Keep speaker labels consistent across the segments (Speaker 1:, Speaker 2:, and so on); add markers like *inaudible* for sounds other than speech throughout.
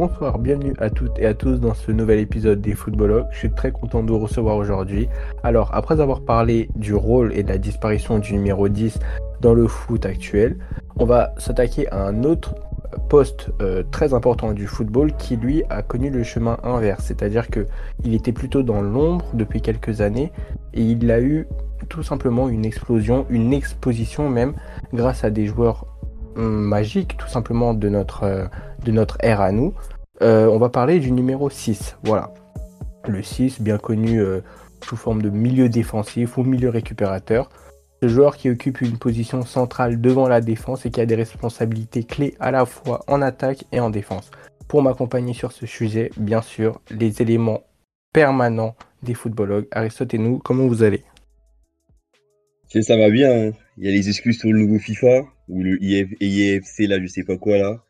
Speaker 1: bonsoir, bienvenue à toutes et à tous dans ce nouvel épisode des Footballogues. Je suis très content de vous recevoir aujourd'hui. Alors, après avoir parlé du rôle et de la disparition du numéro 10 dans le foot actuel, on va s'attaquer à un autre poste euh, très important du football qui lui a connu le chemin inverse, c'est-à-dire que il était plutôt dans l'ombre depuis quelques années et il a eu tout simplement une explosion, une exposition même grâce à des joueurs magiques tout simplement de notre, euh, de notre ère à nous. Euh, on va parler du numéro 6, voilà. Le 6, bien connu sous forme de milieu défensif ou milieu récupérateur. Ce joueur qui occupe une position centrale devant la défense et qui a des responsabilités clés à la fois en attaque et en défense. Pour m'accompagner sur ce sujet, bien sûr, les éléments permanents des footballogues. Aristote et nous, comment vous allez?
Speaker 2: Ça va bien. Hein. Il y a les excuses sur le nouveau FIFA ou le IFC, là, je sais pas quoi, là.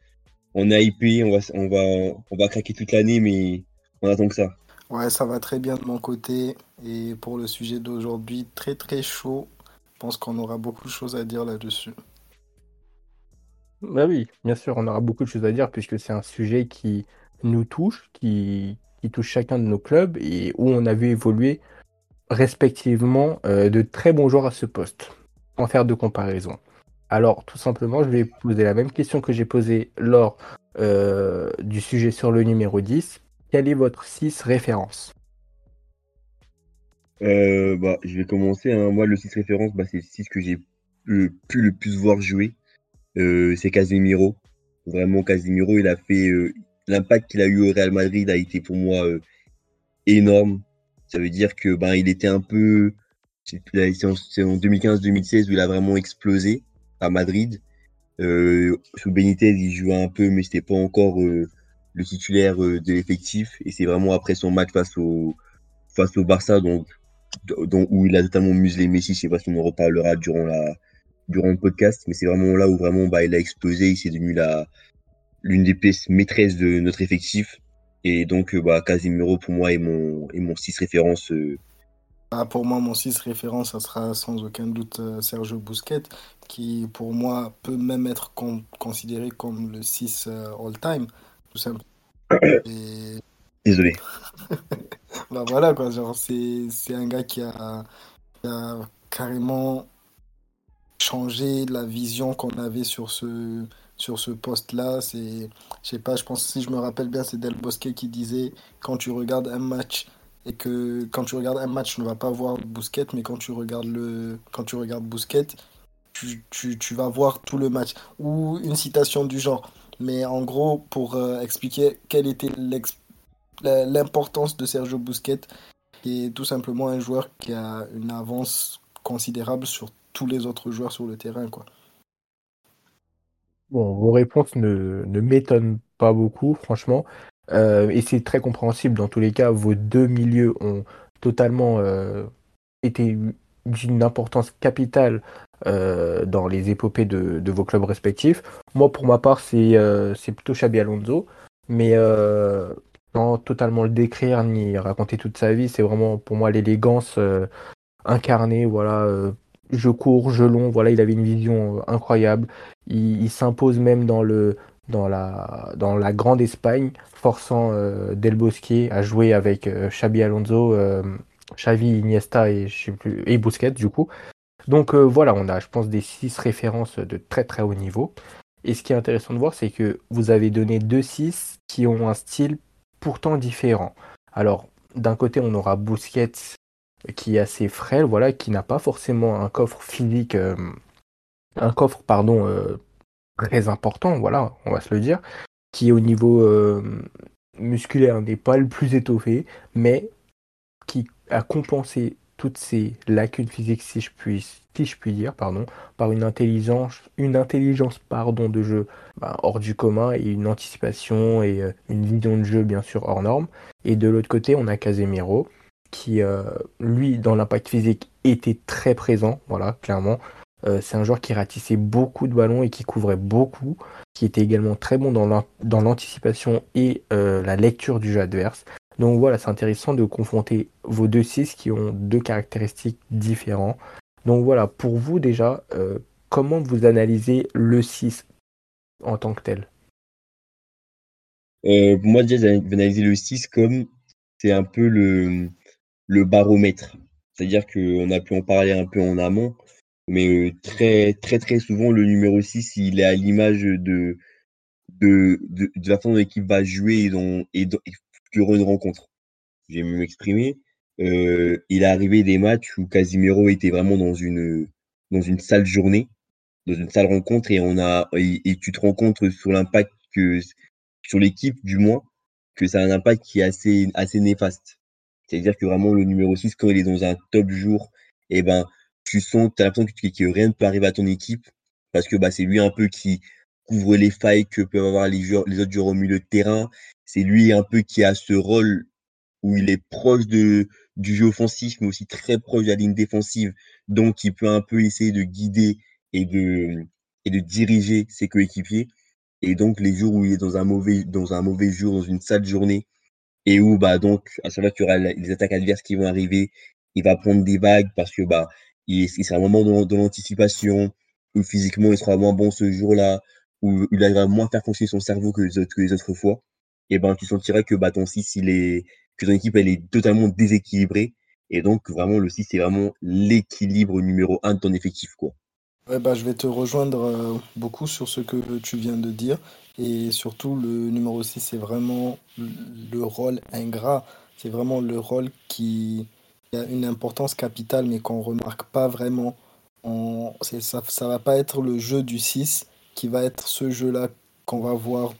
Speaker 2: On a IP, on va, on va, on va craquer toute l'année, mais on attend que ça.
Speaker 3: Ouais, ça va très bien de mon côté. Et pour le sujet d'aujourd'hui, très très chaud. Je pense qu'on aura beaucoup de choses à dire là-dessus.
Speaker 1: Bah oui, bien sûr, on aura beaucoup de choses à dire puisque c'est un sujet qui nous touche, qui, touche chacun de nos clubs et où on a vu évoluer respectivement euh, de très bons joueurs à ce poste, en faire de comparaison. Alors, tout simplement, je vais poser la même question que j'ai posée lors euh, du sujet sur le numéro 10. Quel est votre 6 référence
Speaker 2: euh, bah, je vais commencer. Hein. Moi, le 6 référence, bah, c'est le 6 que j'ai pu le plus voir jouer. Euh, c'est Casemiro. Vraiment, Casemiro, il a fait. L'impact qu'il a eu au Real Madrid a été pour moi énorme. Ça veut dire que ben, il était un peu. C'est en 2015-2016 où il a vraiment explosé à Madrid. sous Benitez, il jouait un peu, mais c'était pas encore le titulaire de l'effectif. Et c'est vraiment après son match face au, face au Barça, donc où il a totalement muselé Messi. Je sais pas si on en reparlera durant, la, durant le podcast, mais c'est vraiment là où vraiment bah, il a explosé. Il s'est devenu l'une des pièces maîtresses de notre effectif. Et donc, euh, bah, Casemiro, pour moi, est mon, est mon 6 référence. Euh.
Speaker 3: Ah, pour moi, mon 6 référence, ça sera sans aucun doute euh, Sergio Busquets, qui pour moi peut même être considéré comme le 6 all-time, tout simplement. *coughs*
Speaker 2: Et... Désolé. *laughs*
Speaker 3: bah voilà, quoi. Genre, c'est, un gars qui a, carrément changé la vision qu'on avait sur ce, sur ce poste-là. C'est, je sais pas, je pense, si je me rappelle bien, c'est Del Bosque qui disait quand tu regardes un match et que quand tu regardes un match, tu ne vas pas voir Bousquet, mais quand tu regardes le, quand tu regardes Bousquet, tu, tu, tu vas voir tout le match. Ou une citation du genre. Mais en gros, pour euh, expliquer quelle était l'importance de Sergio Busquets, qui est tout simplement un joueur qui a une avance considérable sur tous les autres joueurs sur le terrain. Quoi.
Speaker 1: Bon, vos réponses ne, ne m'étonnent pas beaucoup, franchement. Euh, et c'est très compréhensible. Dans tous les cas, vos deux milieux ont totalement euh, été d'une importance capitale euh, dans les épopées de, vos clubs respectifs. Moi, pour ma part, c'est c'est plutôt Xabi Alonso. Mais sans totalement le décrire ni raconter toute sa vie. C'est vraiment pour moi l'élégance euh, incarnée. Voilà, euh, je cours, je long. Voilà, il avait une vision euh, incroyable. Il, s'impose même dans le dans la grande Espagne, forçant Del Bosque à jouer avec Xabi Alonso, Xavi, Iniesta et je plus et Busquets du coup. Donc voilà, on a, je pense, des six références de très très haut niveau. Et ce qui est intéressant de voir, c'est que vous avez donné deux 6 qui ont un style pourtant différents. Alors, d'un côté, on aura Busquets qui est assez frêle, voilà, qui n'a pas forcément un coffre physique, euh, un coffre, pardon, euh, très important, voilà, on va se le dire, qui au niveau euh, musculaire n'est pas le plus étoffé, mais qui a compensé toutes ces lacunes physiques, si je puis, si je puis dire, pardon, par une intelligence, une intelligence pardon, de jeu bah, hors du commun et une anticipation et euh, une vision de jeu bien sûr hors norme. Et de l'autre côté, on a Casemiro qui, euh, lui, dans l'impact physique, était très présent, voilà, clairement. Euh, c'est un joueur qui ratissait beaucoup de ballons et qui couvrait beaucoup, qui était également très bon dans l'anticipation et la lecture du jeu adverse. Donc voilà, c'est intéressant de confronter vos deux 6 qui ont deux caractéristiques différentes. Donc voilà, pour vous déjà, euh, comment vous analysez le 6 en tant que tel?
Speaker 2: Euh, moi, déjà, j'avais analysé le 6 comme c'est un peu le, baromètre. C'est-à-dire qu'on a pu en parler un peu en amont, mais euh, très, très, très souvent, le numéro 6, il est à l'image de, la façon dont l'équipe va jouer et, dont, durant une rencontre. J'ai mieux m'exprimer. Il est arrivé des matchs où Casimiro était vraiment dans une, dans une sale journée, dans une sale rencontre, et on a et, tu te rends compte sur l'impact que sur l'équipe du moins que ça a un impact qui est assez assez néfaste. C'est-à-dire que vraiment le numéro 6 quand il est dans un top jour, et ben tu sens, tu as l'impression que, rien ne peut arriver à ton équipe parce que bah c'est lui un peu qui couvre les failles que peuvent avoir les les autres joueurs au milieu de terrain. C'est lui un peu qui a ce rôle où il est proche de, du jeu offensif, mais aussi très proche de la ligne défensive. Donc, il peut un peu essayer de guider et de, et de diriger ses coéquipiers. Et donc, les jours où il est dans un mauvais, dans un mauvais jour, dans une sale journée, et où, bah, donc, à chaque fois qu'il y aura les attaques adverses qui vont arriver, il va prendre des vagues parce que, bah, il, il sera vraiment dans, l'anticipation, où physiquement, il sera moins bon ce jour-là, où il va moins faire fonctionner son cerveau que les autres, que les autres fois. Et ben, tu sentirais que, bah, ton 6, il est, que ton équipe, elle est totalement déséquilibrée. Et donc, vraiment, le 6, c'est vraiment l'équilibre numéro 1 de ton effectif, quoi.
Speaker 3: Ouais, bah, je vais te rejoindre euh, beaucoup sur ce que tu viens de dire. Et surtout, le numéro 6 c'est vraiment le rôle ingrat. C'est vraiment le rôle qui a une importance capitale, mais qu'on remarque pas vraiment. On, ça, ça va pas être le jeu du 6 qui va être ce jeu-là qu'on va voir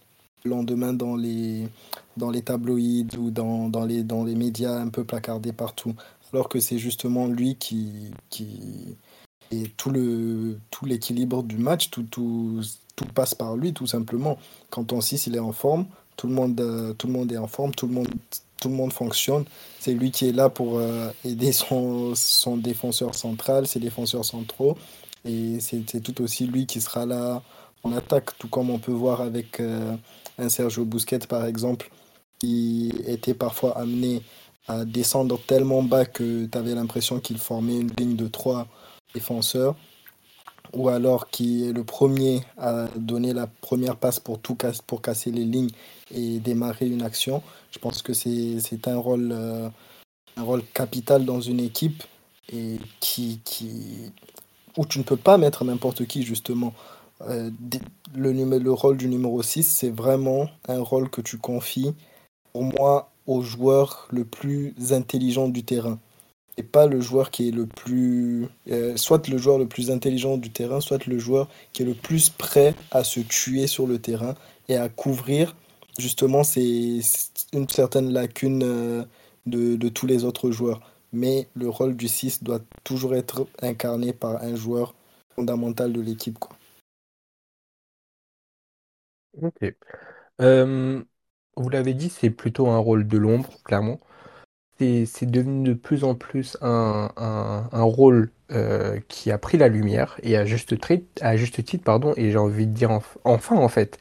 Speaker 3: lendemain dans les, dans les tabloïds ou dans, dans les, dans les médias un peu placardés partout. Alors que c'est justement lui qui, qui, et tout le tout l'équilibre du match, tout, tout, tout passe par lui tout simplement. Quand ton 6 il est en forme, tout le monde, euh, tout le monde est en forme, tout le monde, tout le monde fonctionne. C'est lui qui est là pour euh, aider son, son défenseur central, ses défenseurs centraux. Et c'est c'est tout aussi lui qui sera là en attaque, tout comme on peut voir avec euh, un Sergio Busquets par exemple, qui était parfois amené à descendre tellement bas que tu avais l'impression qu'il formait une ligne de 3 défenseur, ou alors qui est le premier à donner la première passe pour tout pour casser les lignes et démarrer une action. Je pense que c'est c'est un rôle, euh, un rôle capital dans une équipe et qui, qui, où tu ne peux pas mettre n'importe qui, justement. Euh, le, le rôle du numéro 6 c'est vraiment un rôle que tu confies, pour moi, au joueur le plus intelligent du terrain et pas le joueur qui est le plus... euh, soit le joueur le plus intelligent du terrain, soit le joueur qui est le plus prêt à se tuer sur le terrain et à couvrir justement ces, une certaine lacune euh, de, tous les autres joueurs. Mais le rôle du 6 doit toujours être incarné par un joueur fondamental de l'équipe.
Speaker 1: Ok. Vous l'avez dit, c'est plutôt un rôle de l'ombre, clairement. C'est devenu de plus en plus un, rôle qui a pris la lumière, et à juste, à juste titre, pardon, et j'ai envie de dire enf- enfin, en fait.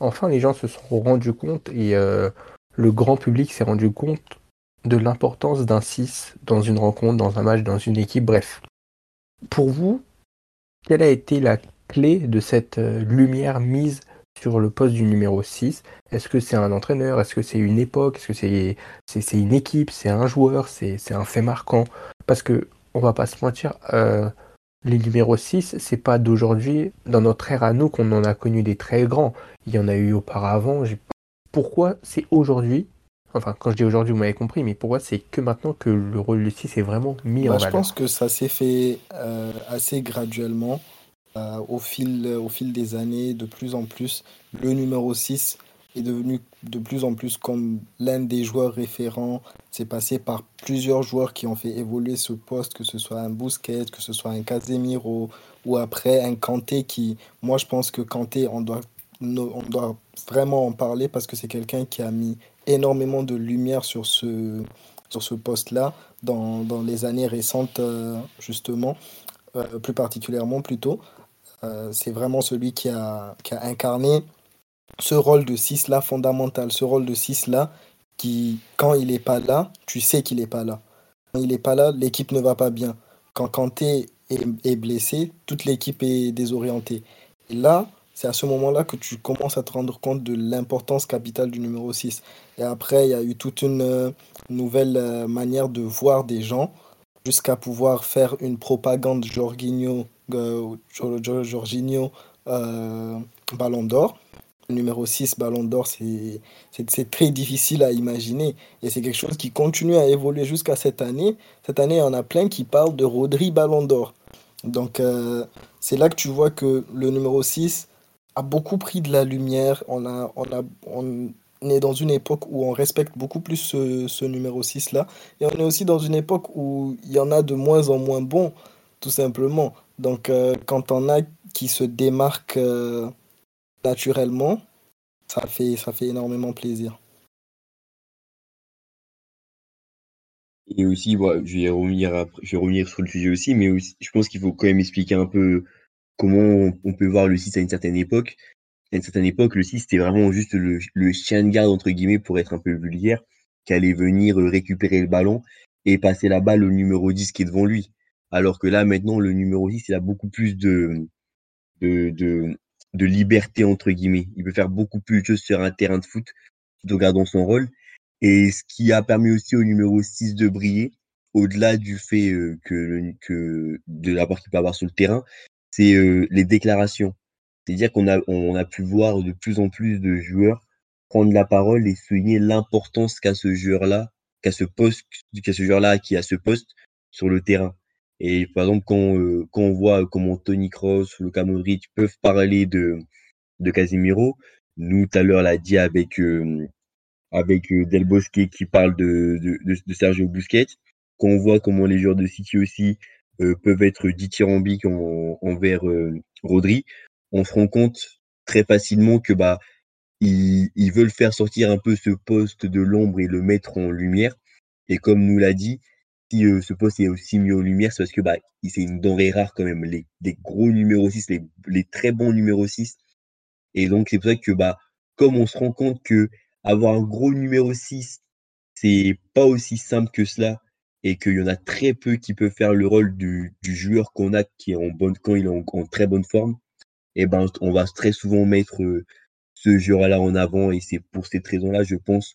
Speaker 1: Enfin, les gens se sont rendus compte, et le grand public s'est rendu compte de l'importance d'un 6 dans une rencontre, dans un match, dans une équipe, bref. Pour vous, quelle a été la clé de cette lumière mise sur le poste du numéro 6? Est-ce que c'est un entraîneur? Est-ce que c'est une époque? Est-ce que c'est c'est c'est une équipe? C'est un joueur? C'est un fait marquant? Parce que on va pas se mentir, euh, les numéros 6, c'est pas d'aujourd'hui, dans notre ère à nous, qu'on en a connu des très grands. Il y en a eu auparavant. Pourquoi c'est aujourd'hui? Enfin, quand je dis aujourd'hui, vous m'avez compris, mais pourquoi c'est que maintenant que le rôle du 6 est vraiment mis en
Speaker 3: Bah, je pense
Speaker 1: valeur?
Speaker 3: que ça s'est fait euh, assez graduellement. Euh, au fil, au fil des années, de plus en plus, le numéro 6 est devenu de plus en plus comme l'un des joueurs référents. C'est passé par plusieurs joueurs qui ont fait évoluer ce poste, que ce soit un Busquets, que ce soit un Casemiro, ou après un Kanté qui, moi je pense que Kanté, on doit, on doit vraiment en parler parce que c'est quelqu'un qui a mis énormément de lumière sur ce, sur ce poste-là dans, dans les années récentes, euh, justement, euh, plus particulièrement plutôt. Euh, c'est vraiment celui qui a, incarné ce rôle de 6 là fondamental, ce rôle de 6 là qui, quand il n'est pas là, tu sais qu'il n'est pas là. Quand il n'est pas là, l'équipe ne va pas bien. Quand Kanté est, est blessé, toute l'équipe est désorientée. Et là, c'est à ce moment-là que tu commences à te rendre compte de l'importance capitale du numéro 6. Et après, il y a eu toute une euh, nouvelle euh, manière de voir des gens jusqu'à pouvoir faire une propagande Jorginho, Jorginho euh, Ballon d'Or. Numéro 6 Ballon d'Or, c'est très difficile à imaginer. Et c'est quelque chose qui continue à évoluer jusqu'à cette année. Cette année, en a plein qui parlent de Rodri Ballon d'Or. Donc, euh, c'est là que tu vois que le numéro 6 a beaucoup pris de la lumière. On, a, on, a, on est dans une époque où on respecte beaucoup plus ce, ce numéro 6-là. Et on est aussi dans une époque où il y en a de moins en moins bons, tout simplement. Donc, euh, quand on a qui se démarquent euh, naturellement, ça fait, ça fait énormément plaisir.
Speaker 2: Et aussi, bon, je, vais revenir sur le sujet aussi, mais aussi, je pense qu'il faut quand même expliquer un peu comment on, on peut voir le 6 à une certaine époque. À une certaine époque, le 6, c'était vraiment juste le, le chien de garde, entre guillemets, pour être un peu vulgaire, qui allait venir euh, récupérer le ballon et passer la balle au numéro 10 qui est devant lui. Alors que là, maintenant, le numéro 10, il a beaucoup plus de, de, de, de liberté, entre guillemets. Il peut faire beaucoup plus de choses sur un terrain de foot, tout en gardant son rôle. Et ce qui a permis aussi au numéro 6 de briller, au-delà du fait euh, que, que de l'apport qu'il peut avoir sur le terrain, c'est euh, les déclarations. C'est-à-dire qu'on a, on a pu voir de plus en plus de joueurs prendre la parole et souligner l'importance qu'a ce joueur-là, qu'a ce poste, qu'a ce joueur-là qui a ce poste sur le terrain. Et par exemple, quand, euh, quand on voit comment Tony Kroos ou Luka Modric peuvent parler de, de Casemiro, nous, tout à l'heure, l'a dit avec, euh, avec euh, Del Bosque qui parle de, de, de, de Sergio Busquets, quand on voit comment les joueurs de City aussi euh, peuvent être dithyrambiques en, envers euh, Rodri, on se rend compte très facilement que bah ils, ils veulent faire sortir un peu ce poste de l'ombre et le mettre en lumière. Et comme nous l'a dit, si euh, ce poste est aussi mis en lumière, c'est parce que bah, c'est une denrée rare quand même. Les, les gros numéros 6, les, les très bons numéros 6. Et donc, c'est pour ça que bah, comme on se rend compte que avoir un gros numéro 6, c'est pas aussi simple que cela, et qu'il y en a très peu qui peuvent faire le rôle du, du joueur qu'on a qui est en bonne, quand il est en, très bonne forme, et ben on va très souvent mettre euh, ce joueur-là en avant, et c'est pour cette raison-là, je pense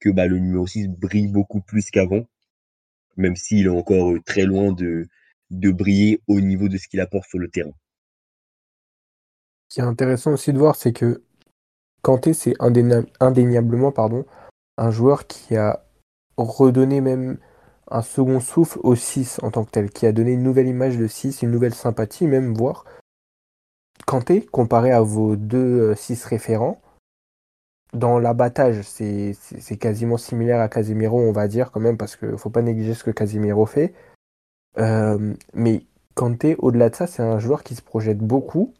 Speaker 2: que bah, le numéro 6 brille beaucoup plus qu'avant, même s'il est encore euh, très loin de, briller au niveau de ce qu'il apporte sur le terrain.
Speaker 1: Ce qui est intéressant aussi de voir, c'est que Kanté, c'est indénia- indéniablement pardon, un joueur qui a redonné même un second souffle au 6 en tant que tel, qui a donné une nouvelle image de 6, une nouvelle sympathie, même voire. Kanté, comparé à vos deux 6 référents, dans l'abattage, c'est quasiment similaire à Casemiro, on va dire quand même, parce qu'il ne faut pas négliger ce que Casemiro fait. Euh, mais Kanté, au-delà de ça, c'est un joueur qui se projette beaucoup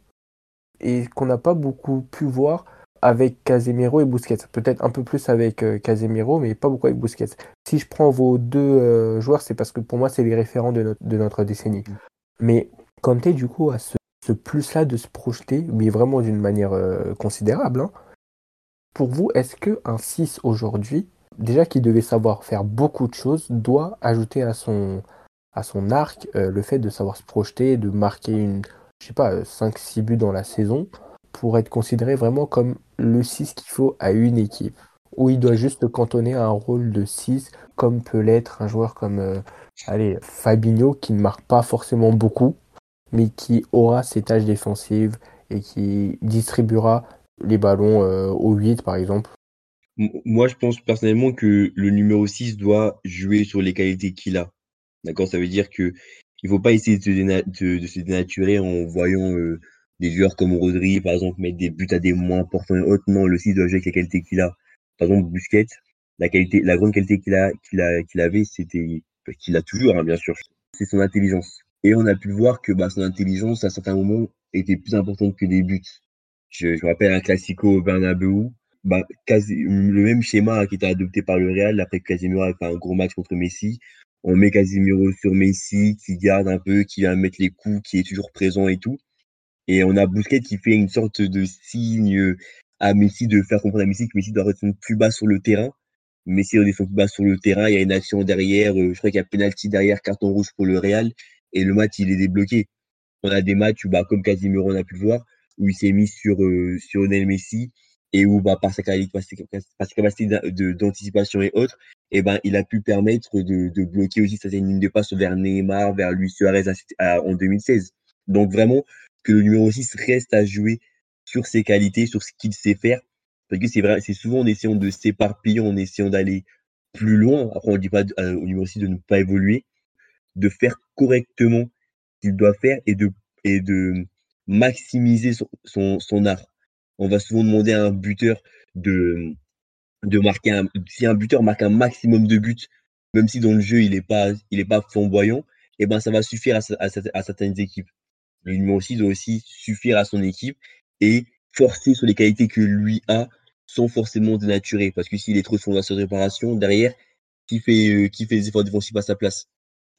Speaker 1: et qu'on n'a pas beaucoup pu voir avec Casemiro et Busquets. Peut-être un peu plus avec euh, Casemiro, mais pas beaucoup avec Busquets. Si je prends vos deux euh, joueurs, c'est parce que pour moi, c'est les référents de, notre- de notre décennie. Mais Kanté, du coup, a ce, ce plus-là de se projeter, mais vraiment d'une manière considérable. hein. Pour vous, est-ce qu'un 6 aujourd'hui, déjà qui devait savoir faire beaucoup de choses, doit ajouter à son, arc euh, le fait de savoir se projeter, de marquer une, je sais pas, 5-6 buts dans la saison, pour être considéré vraiment comme le 6 qu'il faut à une équipe, où il doit juste cantonner un rôle de 6, comme peut l'être un joueur comme euh, allez, Fabinho, qui ne marque pas forcément beaucoup, mais qui aura ses tâches défensives et qui distribuera les ballons euh, au 8 par exemple.
Speaker 2: Moi, je pense personnellement que le numéro 6 doit jouer sur les qualités qu'il a. D'accord? Ça veut dire que il faut pas essayer de se, dénaturer en voyant euh, des joueurs comme Rodri, par exemple, mettre des buts à des moments importants et. Non, le 6 doit jouer avec les qualités qu'il a. Par exemple, Busquets, la qualité, la grande qualité qu'il a, qu'il a, avait, c'était, qu'il a toujours, hein, bien sûr, c'est son intelligence. Et on a pu voir que bah, son intelligence, à certains moments, était plus importante que des buts. Je, je me rappelle un classico au Bernabeu, bah, quasi, le même schéma qui était adopté par le Real après que Casemiro a fait un gros match contre Messi. On met Casemiro sur Messi, qui garde un peu, qui vient mettre les coups, qui est toujours présent et tout. Et on a Busquets qui fait une sorte de signe à Messi de faire comprendre à Messi que Messi doit redescendre plus bas sur le terrain. Messi redescend plus bas sur le terrain, il y a une action derrière, euh, je crois qu'il y a penalty derrière, carton rouge pour le Real, et le match il est débloqué. On a des matchs où, bah, comme Casemiro on a pu le voir, où il s'est mis sur, sur Lionel Messi et où bah, par sa capacité d'anticipation et autres, et ben il a pu permettre de, de bloquer aussi certaines lignes de passe vers Neymar, vers Luis Suarez en 2016. Donc vraiment que le numéro 6 reste à jouer sur ses qualités, sur ce qu'il sait faire. Parce que c'est vrai, c'est souvent en essayant de s'éparpiller, en essayant d'aller plus loin. Après, on ne dit pas euh, au numéro 6 de ne pas évoluer, de faire correctement ce qu'il doit faire et de, et de maximiser son, son, art on va souvent demander à un buteur de, de marquer un, si un buteur marque un maximum de buts, même si dans le jeu il n'est pas, il est pas flamboyant, et eh ben ça va suffire à, certaines équipes. Le numéro 6 doit aussi suffire à son équipe et forcer sur les qualités que lui a sans forcément dénaturer. Parce que s'il est trop sur la réparation, derrière, qui fait, euh, qui fait les efforts défensifs à sa place?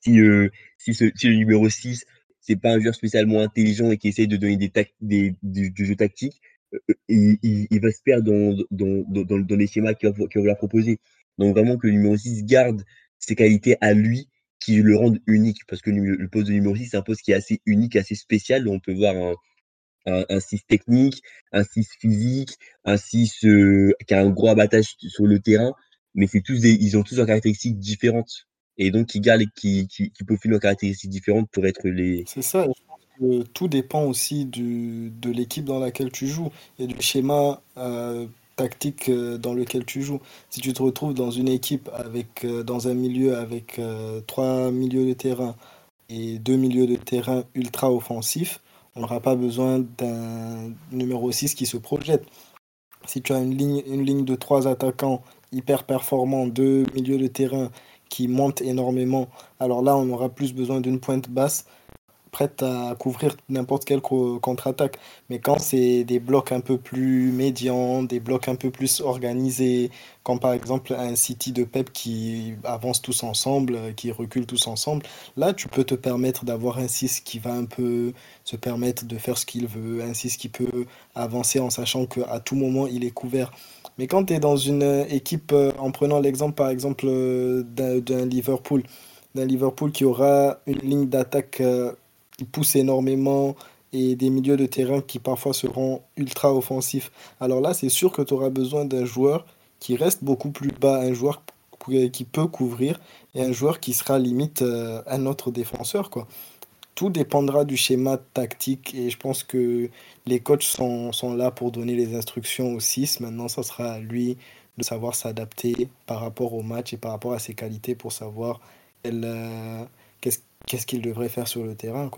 Speaker 2: Si, euh, si, ce, si le numéro 6, c'est pas un joueur spécialement intelligent et qui essaie de donner des, des, du jeu tactique, il, il, va se perdre dans, dans, dans, dans les schémas qu'il va, vouloir proposer. Donc vraiment que le numéro 6 garde ses qualités à lui qui le rendent unique. Parce que le, poste de numéro 6, c'est un poste qui est assez unique, assez spécial. On peut voir un, un, un 6 technique, un 6 physique, un 6 euh, qui a un gros abattage sur le terrain. Mais c'est tous ils ont tous leurs caractéristiques différentes. Et donc, qui gardent, qui, qui, qui leurs caractéristiques différentes pour être les.
Speaker 3: C'est ça tout dépend aussi de l'équipe dans laquelle tu joues et du schéma euh, tactique euh, dans lequel tu joues. Si tu te retrouves dans une équipe avec, euh, dans un milieu avec trois milieux de terrain et deux milieux de terrain ultra offensifs, on n'aura pas besoin d'un numéro 6 qui se projette. Si tu as une ligne, une ligne de trois attaquants hyper performants, deux milieux de terrain qui montent énormément, alors là, on aura plus besoin d'une pointe basse prête à couvrir n'importe quelle contre-attaque. Mais quand c'est des blocs un peu plus médians, des blocs un peu plus organisés, comme par exemple un City de Pep qui avance tous ensemble, qui recule tous ensemble, là tu peux te permettre d'avoir un 6 qui va un peu se permettre de faire ce qu'il veut, un 6 qui peut avancer en sachant qu'à tout moment il est couvert. Mais quand tu es dans une équipe, en prenant l'exemple par exemple d'un Liverpool, d'un Liverpool qui aura une ligne d'attaque euh, qui poussent énormément et des milieux de terrain qui parfois seront ultra offensifs. Alors là, c'est sûr que tu auras besoin d'un joueur qui reste beaucoup plus bas, un joueur qui peut couvrir et un joueur qui sera limite euh, un autre défenseur. Quoi. Tout dépendra du schéma tactique et je pense que les coachs sont, là pour donner les instructions au 6. Maintenant, ça sera à lui de savoir s'adapter par rapport au match et par rapport à ses qualités pour savoir euh, qu'est-ce qu'il devrait faire sur le terrain.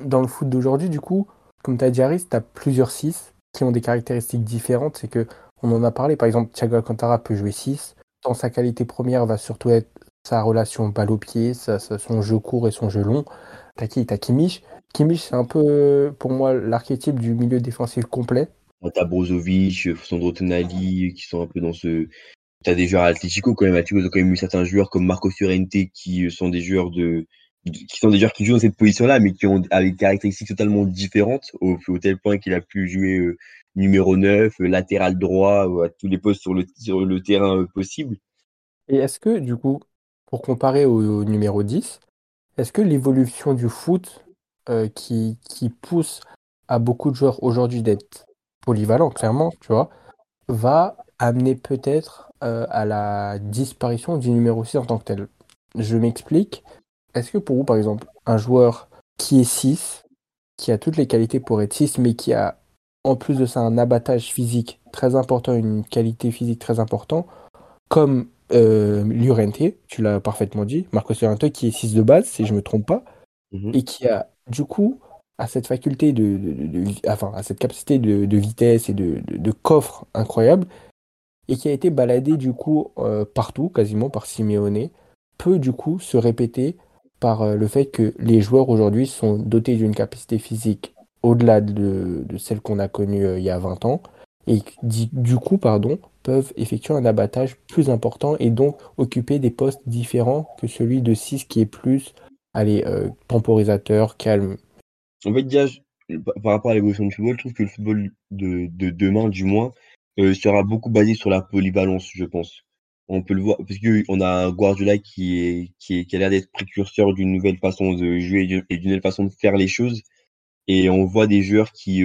Speaker 1: Dans le foot d'aujourd'hui, du coup, comme tu as dit, Aris, tu as plusieurs 6 qui ont des caractéristiques différentes. C'est que, on en a parlé, par exemple, Thiago Alcantara peut jouer 6. Dans sa qualité première, va surtout être sa relation balle au pied, son jeu court et son jeu long. T'as qui T'as Kimmich? Kimmich, c'est un peu, pour moi, l'archétype du milieu défensif complet.
Speaker 2: T'as Brozovic, Sandro Tonali, qui sont un peu dans ce. T'as des joueurs à Atletico quand même. Atletico a quand même eu certains joueurs comme Marco Fiorente qui sont des joueurs de, qui sont des joueurs qui jouent dans cette position-là, mais qui ont avec des caractéristiques totalement différentes, au, tel point qu'il a pu jouer euh, numéro 9, euh, latéral droit, euh, à tous les postes sur le, sur le terrain possible.
Speaker 1: Et est-ce que, du coup, pour comparer au, numéro 10, est-ce que l'évolution du foot qui, qui pousse à beaucoup de joueurs aujourd'hui d'être polyvalents, clairement, tu vois, va amener peut-être à la disparition du numéro 6 en tant que tel? Je m'explique. Est-ce que pour vous, par exemple, un joueur qui est 6, qui a toutes les qualités pour être 6, mais qui a en plus de ça un abattage physique très important, une qualité physique très importante, comme euh, tu l'as parfaitement dit, Marcos Llorente qui est 6 de base, si je ne me trompe pas, mhm. et qui a du coup à cette faculté de, enfin à cette capacité de, vitesse et de, coffre incroyable, et qui a été baladé du coup euh, partout, quasiment par Simeone, peut du coup se répéter par euh, le fait que les joueurs aujourd'hui sont dotés d'une capacité physique au-delà de, celle qu'on a connue euh, il y a 20 ans et du coup pardon, peuvent effectuer un abattage plus important et donc occuper des postes différents que celui de 6 qui est plus allez, euh, temporisateur, calme.
Speaker 2: En fait, déjà, par rapport à l'évolution du football, je trouve que le football de, demain, du moins, sera beaucoup basé sur la polyvalence, je pense on peut le voir parce qu'on a Guardiola qui est qui, est, qui a l'air d'être précurseur d'une nouvelle façon de jouer et d'une nouvelle façon de faire les choses Et on voit des joueurs qui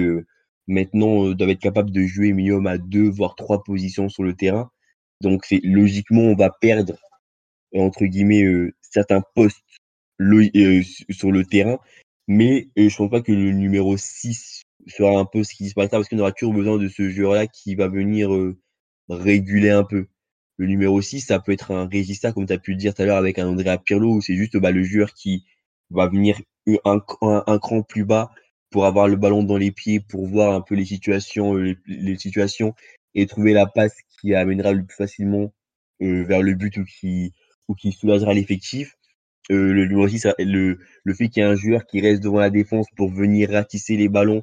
Speaker 2: maintenant doivent être capables de jouer minimum à deux voire trois positions sur le terrain. Donc c'est logiquement on va perdre entre guillemets certains postes sur le terrain, mais je pense pas que le numéro 6 sera un peu ce qui disparaîtra parce qu'on aura toujours besoin de ce joueur-là qui va venir réguler un peu. Le numéro 6, ça peut être un régista, comme tu as pu le dire tout à l'heure avec un Andrea Pirlo, où c'est juste bah, le joueur qui va venir un, un, cran plus bas pour avoir le ballon dans les pieds, pour voir un peu les situations, les, situations et trouver la passe qui amènera le plus facilement vers le but ou qui, ou qui soulagera l'effectif. Euh, le numéro 6, le, le fait qu'il y ait un joueur qui reste devant la défense pour venir ratisser les ballons,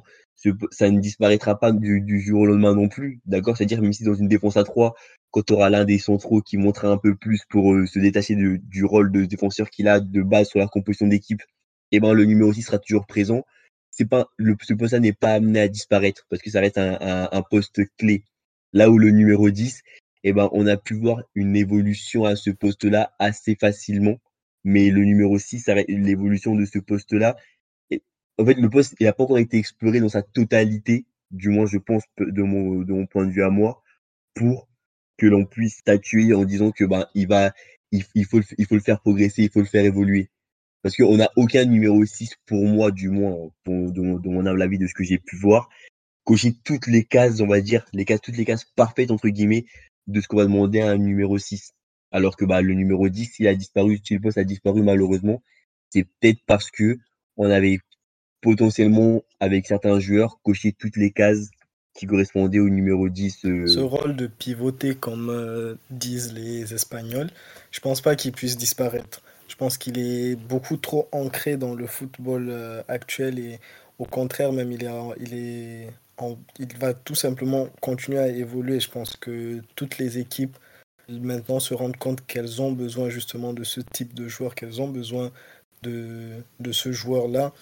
Speaker 2: ça ne disparaîtra pas du, jour au lendemain non plus. D'accord? C'est-à-dire, même si dans une défense à 3, quand tu auras l'un des centraux qui montrera un peu plus pour euh, se détacher du rôle de défenseur qu'il a de base sur la composition d'équipe, eh ben le numéro 6 sera toujours présent. C'est pas le, ce poste-là n'est pas amené à disparaître parce que ça reste un, un, un, poste clé. Là où le numéro 10, eh ben on a pu voir une évolution à ce poste-là assez facilement mais le numéro 6, l'évolution de ce poste-là, en fait, le poste n'a pas encore été exploré dans sa totalité, du moins, je pense, de mon, de mon point de vue à moi, pour que l'on puisse statuer en disant que ben, il va, il, faut, il faut le faire progresser, il faut le faire évoluer. Parce qu'on n'a aucun numéro 6, pour moi, du moins, pour, de, mon humble avis, de ce que j'ai pu voir, cocher toutes les cases, on va dire, les cases, toutes les cases parfaites, entre guillemets, de ce qu'on va demander à un numéro 6 alors que bah, le numéro 10, s'il a disparu, si le poste a disparu malheureusement, c'est peut-être parce que on avait potentiellement, avec certains joueurs, coché toutes les cases qui correspondaient au numéro 10.
Speaker 3: Euh. Ce rôle de pivoter, comme euh, disent les Espagnols, je pense pas qu'il puisse disparaître. Pense qu'il est beaucoup trop ancré dans le football euh, actuel et au contraire, même, il, est, il, est il va tout simplement continuer à évoluer. Je pense que toutes les équipes maintenant se rendre compte qu'elles ont besoin justement de ce type de joueur, qu'elles ont besoin de, de ce joueur-là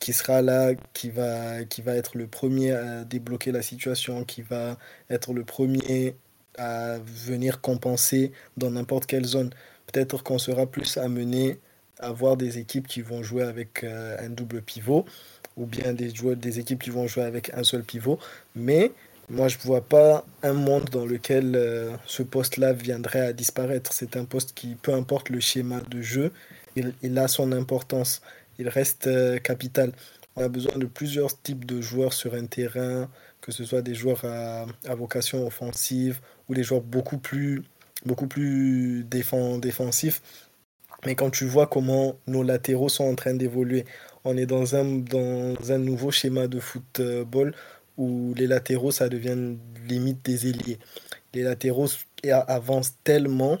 Speaker 3: qui sera là, qui va, qui va être le premier à débloquer la situation, qui va être le premier à venir compenser dans n'importe quelle zone. Peut-être qu'on sera plus amené à voir des équipes qui vont jouer avec euh, un double pivot ou bien des, équipes qui vont jouer avec un seul pivot. Mais moi, je ne vois pas un monde dans lequel euh, ce poste-là viendrait à disparaître. C'est un poste qui, peu importe le schéma de jeu, il, a son importance. Il reste euh, capital. On a besoin de plusieurs types de joueurs sur un terrain, que ce soit des joueurs à, vocation offensive ou des joueurs beaucoup plus, beaucoup plus défensifs. Mais quand tu vois comment nos latéraux sont en train d'évoluer, on est dans un, dans un nouveau schéma de football où les latéraux, ça devient limite des ailiers. Les latéraux avancent tellement,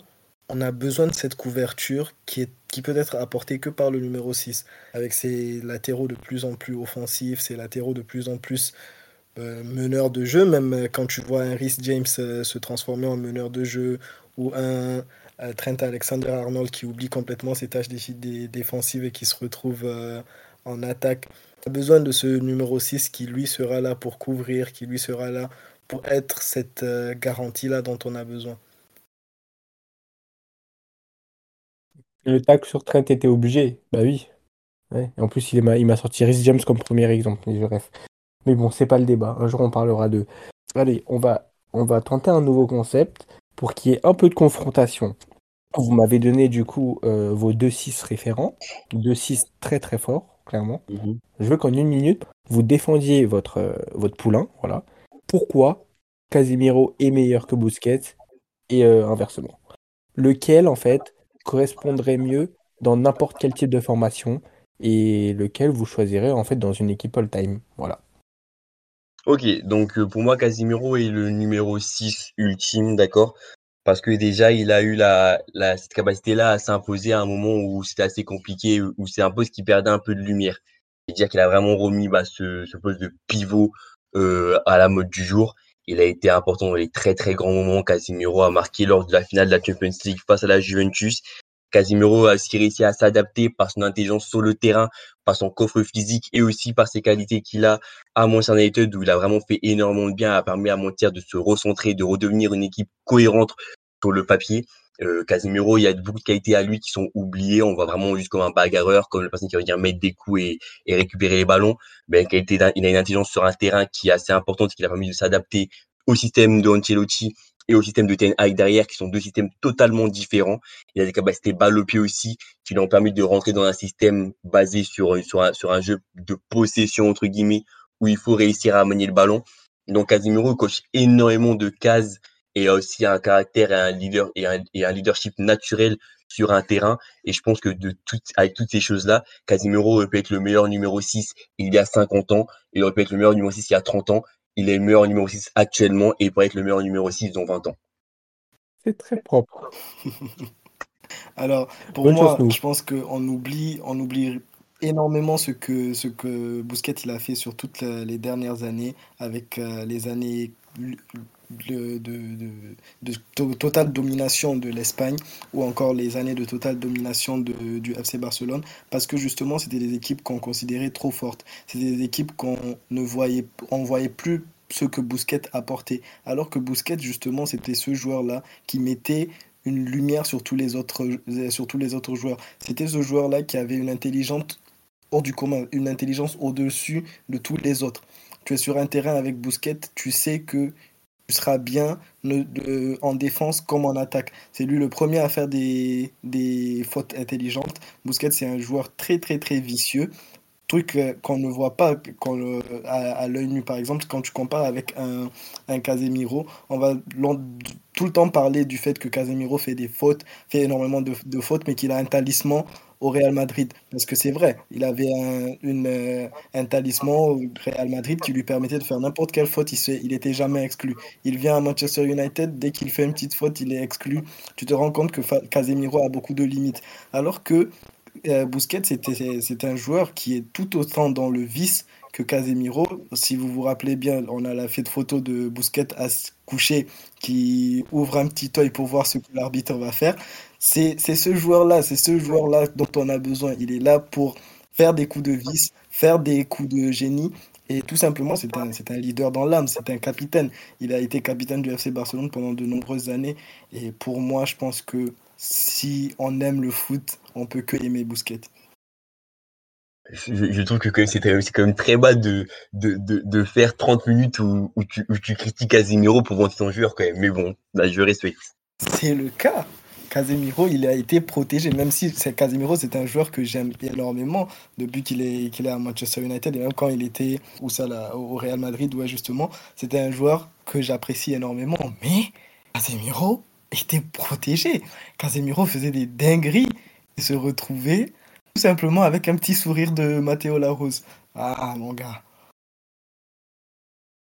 Speaker 3: on a besoin de cette couverture qui, est, qui peut être apportée que par le numéro 6, avec ses latéraux de plus en plus offensifs, ses latéraux de plus en plus euh, meneurs de jeu, même quand tu vois un James euh, se transformer en meneur de jeu, ou un euh, Trent Alexander-Arnold qui oublie complètement ses tâches défensives et qui se retrouve en attaque a besoin de ce numéro 6 qui lui sera là pour couvrir, qui lui sera là pour être cette euh, garantie-là dont on a besoin.
Speaker 1: Le tag sur Trent était obligé, bah oui. En plus, il m'a sorti Rhys James comme premier exemple. Bref. Mais bon, c'est pas le débat. Un jour, on parlera de. Allez, on va, on va tenter un nouveau concept pour qu'il y ait un peu de confrontation. Vous m'avez donné du coup euh, vos deux 6 référents, deux 6 très très forts clairement. Mhm. Je veux qu'en une minute, vous défendiez votre, euh, votre poulain. Voilà. Pourquoi Casimiro est meilleur que Busquets et euh, inversement? Lequel, en fait, correspondrait mieux dans n'importe quel type de formation et lequel vous choisirez, en fait, dans une équipe all-time? Voilà.
Speaker 2: Ok, donc euh, pour moi, Casimiro est le numéro 6 ultime, d'accord? Parce que déjà il a eu la, la cette capacité-là à s'imposer à un moment où c'était assez compliqué, où c'est un poste qui perdait un peu de lumière. C'est-à-dire qu'il a vraiment remis bah, ce, ce poste de pivot euh, à la mode du jour. Il a été important dans les très très grands moments. Casimiro a marqué lors de la finale de la Champions League face à la Juventus. Casimiro a aussi réussi à s'adapter par son intelligence sur le terrain, par son coffre physique et aussi par ses qualités qu'il a à Manchester United où il a vraiment fait énormément de bien, a permis à Manchester de se recentrer, de redevenir une équipe cohérente sur le papier. Euh, Casemiro, il y a beaucoup de qualités à lui qui sont oubliées. On voit vraiment juste comme un bagarreur, comme la personne qui va venir mettre des coups et, récupérer les ballons. Ben, qualité il a une intelligence sur un terrain qui est assez importante, qui a permis de s'adapter au système de Ancelotti et au système de Ten Hag derrière, qui sont deux systèmes totalement différents. Il a des capacités balle au pied aussi, qui lui ont permis de rentrer dans un système basé sur, sur, un, jeu de possession, entre guillemets, où il faut réussir à manier le ballon. Donc Casemiro coche énormément de cases et a aussi un caractère et un leader et un, leadership naturel sur un terrain. Et je pense que de toutes, avec toutes ces choses-là, Casemiro aurait pu être le meilleur numéro 6 il y a 50 ans, il aurait pu être le meilleur numéro 6 il y a 30 ans. Il est le meilleur numéro 6 actuellement et il pourrait être le meilleur numéro 6 dans 20 ans.
Speaker 1: C'est très propre. *laughs*
Speaker 3: Alors, pour moi, je pense qu'on oublie, on oublie énormément ce que, ce que Bousquet il a fait sur toutes les dernières années, avec euh, les années de, de, totale domination de l'Espagne ou encore les années de totale domination de, du FC Barcelone parce que justement c'était des équipes qu'on considérait trop fortes. C'était des équipes qu'on ne voyait, on voyait plus ce que Bousquet apportait. Alors que Bousquet justement c'était ce joueur-là qui mettait une lumière sur tous les autres, sur tous les autres joueurs. C'était ce joueur-là qui avait une intelligence hors du commun, une intelligence au-dessus de tous les autres. Tu es sur un terrain avec Bousquet, tu sais que tu seras bien en défense comme en attaque. C'est lui le premier à faire des, des fautes intelligentes. Bousquet, c'est un joueur très, très, très vicieux. Truc euh, qu'on ne voit pas à, l'œil nu, par exemple, quand tu compares avec un, Casemiro. On va tout le temps parler du fait que Casemiro fait des fautes, fait énormément de fautes, mais qu'il a un talisman au Real Madrid. Parce que c'est vrai, il avait un, euh, un talisman au Real Madrid qui lui permettait de faire n'importe quelle faute, il, il était jamais exclu. Il vient à Manchester United, dès qu'il fait une petite faute, il est exclu. Tu te rends compte que Casemiro a beaucoup de limites. Alors que euh, Busquets, c'est un joueur qui est tout autant dans le vice que Casemiro. Si vous vous rappelez bien, on a la fait de photo de Busquets à se coucher qui ouvre un petit œil pour voir ce que l'arbitre va faire. C'est ce joueur-là, c'est ce joueur-là dont on a besoin. Il est là pour faire des coups de vis, faire des coups de génie. Et tout simplement, c'est un, un leader dans l'âme, c'est un capitaine. Il a été capitaine du FC Barcelone pendant de nombreuses années. Et pour moi, je pense que si on aime le foot, on peut que aimer Bousquet.
Speaker 2: Je, trouve que c'est quand même très bas de, de, de, faire 30 minutes où, où, tu, où tu critiques Casemiro pour vanter ton joueur quand même. Mais bon, là, je respecte.
Speaker 3: C'est le cas. Casemiro, il a été protégé, même si Casemiro, c'est un joueur que j'aime énormément depuis qu'il est, qu'il est à Manchester United et même quand il était où ça, là, au Real Madrid, ouais, justement, c'était un joueur que j'apprécie énormément. Mais Casemiro était protégé. Casemiro faisait des dingueries et se retrouvait tout simplement avec un petit sourire de Matteo Larose. Ah, mon gars.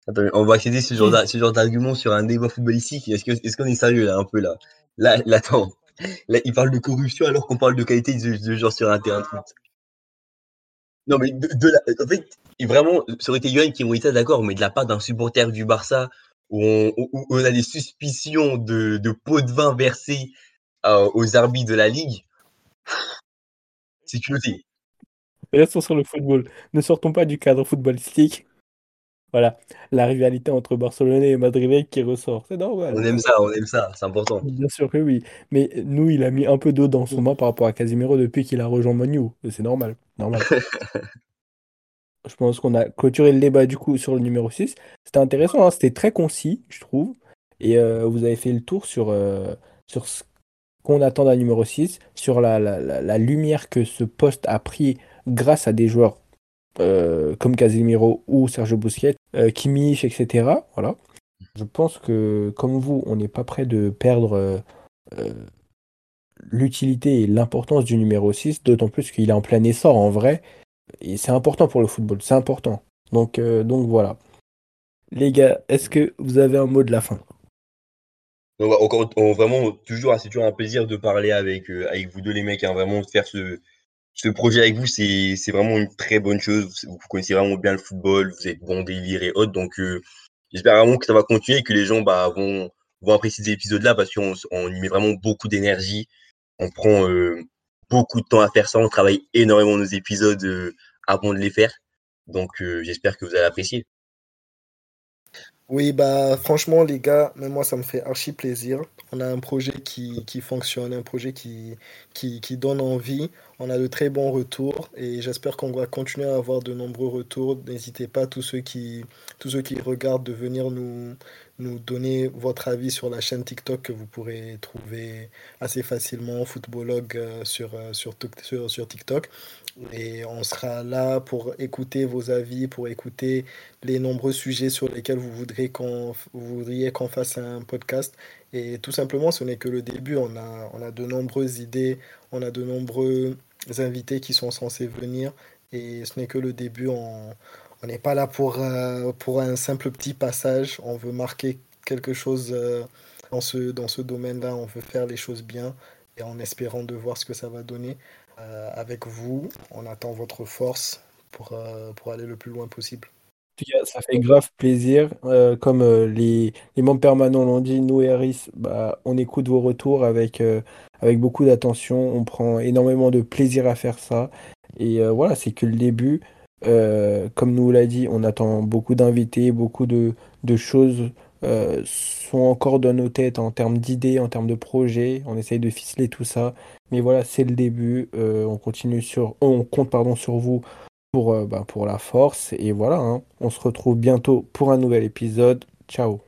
Speaker 2: Attends, on va accéder ce genre, d'argument sur un débat footballistique. Est-ce qu'on est, est sérieux là, un peu là? Là, là, attends. Là, il parle de corruption alors qu'on parle de qualité de, de genre sur un terrain de foot. Non, mais de, la, en fait, vraiment, ça aurait été Yoann qui aurait été d'accord, mais de la part d'un supporter du Barça où on, a des suspicions de, pots de vin versés euh, aux arbitres de la Ligue, c'est culotté.
Speaker 1: Restons sur le football. Ne sortons pas du cadre footballistique. Voilà, la rivalité entre Barcelonais et Madrid qui ressort. C'est normal.
Speaker 2: On aime ça, on aime ça, c'est important.
Speaker 1: Bien sûr que oui. Mais nous, il a mis un peu d'eau dans son vin par rapport à Casimiro depuis qu'il a rejoint Manu. C'est normal. normal. *laughs* je pense qu'on a clôturé le débat du coup sur le numéro 6. C'était intéressant, hein. c'était très concis, je trouve. Et euh, vous avez fait le tour sur, euh, sur ce qu'on attend d'un numéro 6, sur la, la, la, lumière que ce poste a pris grâce à des joueurs euh, comme Casemiro ou Sergio Busquets, Kimmich, etc. Voilà. Je pense que, comme vous, on n'est pas prêt de perdre euh, l'utilité et l'importance du numéro 6, d'autant plus qu'il est en plein essor en vrai. Et c'est important pour le football, c'est important. Donc, donc voilà. Les gars, est-ce que vous avez un mot de la fin?
Speaker 2: Encore, vraiment, toujours, c'est toujours un plaisir de parler avec, avec vous deux, les mecs. Hein, vraiment, de faire ce, ce projet avec vous, c'est vraiment une très bonne chose. Vous, connaissez vraiment bien le football, vous êtes bon délire et autres. Donc, euh, j'espère vraiment que ça va continuer et que les gens bah, vont, vont apprécier ces épisodes-là parce qu'on on y met vraiment beaucoup d'énergie. On prend euh, beaucoup de temps à faire ça. On travaille énormément nos épisodes euh, avant de les faire. Donc, j'espère que vous allez apprécier.
Speaker 3: Oui, bah franchement les gars, même moi ça me fait archi plaisir. On a un projet qui, qui fonctionne, un projet qui, qui, qui donne envie. On a de très bons retours et j'espère qu'on va continuer à avoir de nombreux retours. N'hésitez pas, tous ceux qui, tous ceux qui regardent, de venir nous, nous donner votre avis sur la chaîne TikTok que vous pourrez trouver assez facilement, Footballog euh, sur, euh, sur, sur TikTok. Et on sera là pour écouter vos avis, pour écouter les nombreux sujets sur lesquels vous voudriez qu'on fasse un podcast. Et tout simplement, ce n'est que le début. On a, on a de nombreuses idées, on a de nombreux invités qui sont censés venir. Et ce n'est que le début. On, n'est pas là pour, euh, pour un simple petit passage. On veut marquer quelque chose euh, ce, dans ce domaine-là. On veut faire les choses bien et en espérant de voir ce que ça va donner. Euh, avec vous, on attend votre force pour, euh, pour aller le plus loin possible.
Speaker 1: En tout cas, ça fait grave plaisir. Euh, comme les, les membres permanents l'ont dit, nous et Harris, bah, on écoute vos retours avec, avec beaucoup d'attention. On prend énormément de plaisir à faire ça. Et voilà, c'est que le début. Comme nous l'a dit, on attend beaucoup d'invités, beaucoup de, de choses sont encore dans nos têtes en termes d'idées, en termes de projets. On essaye de ficeler tout ça. Mais voilà, c'est le début. Euh, on continue sur, on compte pardon, sur vous pour, euh, bah, pour la force. Et voilà, hein. On se retrouve bientôt pour un nouvel épisode. Ciao.